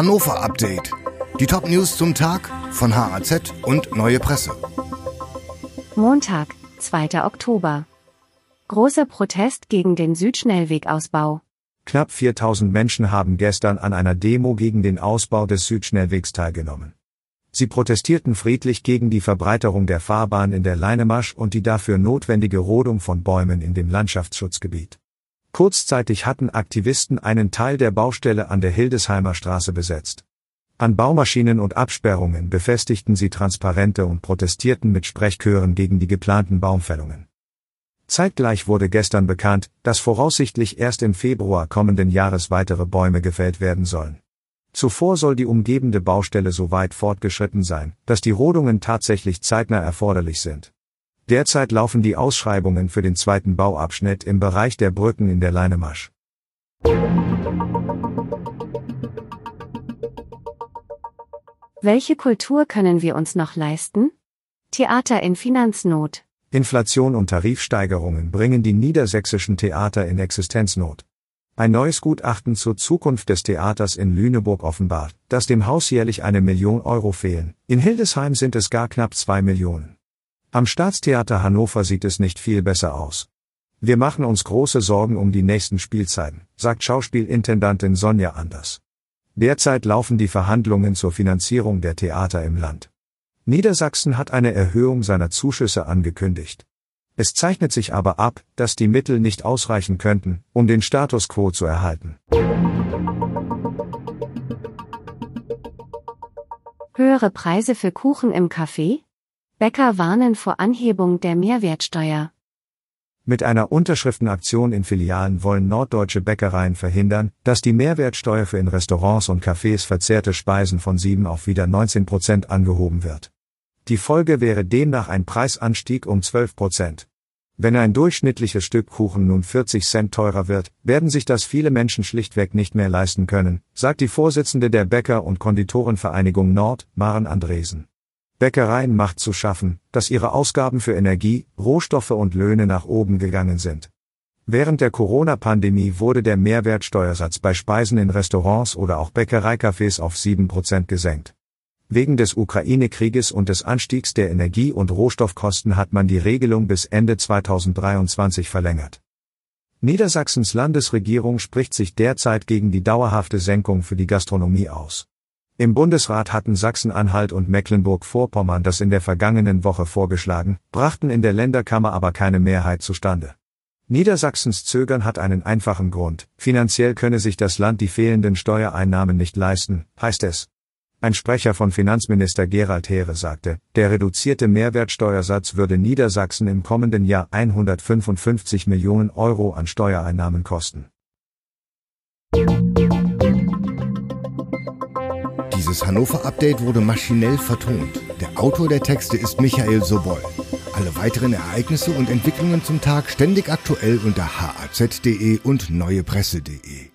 Hannover Update. Die Top News zum Tag von HAZ und Neue Presse. Montag, 2. Oktober. Großer Protest gegen den Südschnellwegausbau. Knapp 4000 Menschen haben gestern an einer Demo gegen den Ausbau des Südschnellwegs teilgenommen. Sie protestierten friedlich gegen die Verbreiterung der Fahrbahn in der Leinemasch und die dafür notwendige Rodung von Bäumen in dem Landschaftsschutzgebiet. Kurzzeitig hatten Aktivisten einen Teil der Baustelle an der Hildesheimer Straße besetzt. An Baumaschinen und Absperrungen befestigten sie Transparente und protestierten mit Sprechchören gegen die geplanten Baumfällungen. Zeitgleich wurde gestern bekannt, dass voraussichtlich erst im Februar kommenden Jahres weitere Bäume gefällt werden sollen. Zuvor soll die umgebende Baustelle so weit fortgeschritten sein, dass die Rodungen tatsächlich zeitnah erforderlich sind. Derzeit laufen die Ausschreibungen für den zweiten Bauabschnitt im Bereich der Brücken in der Leinemasch. Welche Kultur können wir uns noch leisten? Theater in Finanznot. Inflation und Tarifsteigerungen bringen die niedersächsischen Theater in Existenznot. Ein neues Gutachten zur Zukunft des Theaters in Lüneburg offenbart, dass dem Haus jährlich eine Million Euro fehlen. In Hildesheim sind es gar knapp zwei Millionen. Am Staatstheater Hannover sieht es nicht viel besser aus. Wir machen uns große Sorgen um die nächsten Spielzeiten, sagt Schauspielintendantin Sonja Anders. Derzeit laufen die Verhandlungen zur Finanzierung der Theater im Land. Niedersachsen hat eine Erhöhung seiner Zuschüsse angekündigt. Es zeichnet sich aber ab, dass die Mittel nicht ausreichen könnten, um den Status quo zu erhalten. Höhere Preise für Kuchen im Café? Bäcker warnen vor Anhebung der Mehrwertsteuer. Mit einer Unterschriftenaktion in Filialen wollen norddeutsche Bäckereien verhindern, dass die Mehrwertsteuer für in Restaurants und Cafés verzehrte Speisen von 7 auf wieder 19 Prozent angehoben wird. Die Folge wäre demnach ein Preisanstieg um 12 Prozent. Wenn ein durchschnittliches Stück Kuchen nun 40 Cent teurer wird, werden sich das viele Menschen schlichtweg nicht mehr leisten können, sagt die Vorsitzende der Bäcker- und Konditorenvereinigung Nord, Maren Andresen. Bäckereien macht zu schaffen, dass ihre Ausgaben für Energie, Rohstoffe und Löhne nach oben gegangen sind. Während der Corona-Pandemie wurde der Mehrwertsteuersatz bei Speisen in Restaurants oder auch Bäckereicafés auf 7% gesenkt. Wegen des Ukraine-Krieges und des Anstiegs der Energie- und Rohstoffkosten hat man die Regelung bis Ende 2023 verlängert. Niedersachsens Landesregierung spricht sich derzeit gegen die dauerhafte Senkung für die Gastronomie aus. Im Bundesrat hatten Sachsen-Anhalt und Mecklenburg-Vorpommern das in der vergangenen Woche vorgeschlagen, brachten in der Länderkammer aber keine Mehrheit zustande. Niedersachsens Zögern hat einen einfachen Grund, finanziell könne sich das Land die fehlenden Steuereinnahmen nicht leisten, heißt es. Ein Sprecher von Finanzminister Gerald Heere sagte, der reduzierte Mehrwertsteuersatz würde Niedersachsen im kommenden Jahr 155 Millionen Euro an Steuereinnahmen kosten. Dieses Hannover-Update wurde maschinell vertont. Der Autor der Texte ist Michael Sobol. Alle weiteren Ereignisse und Entwicklungen zum Tag ständig aktuell unter haz.de und neuepresse.de.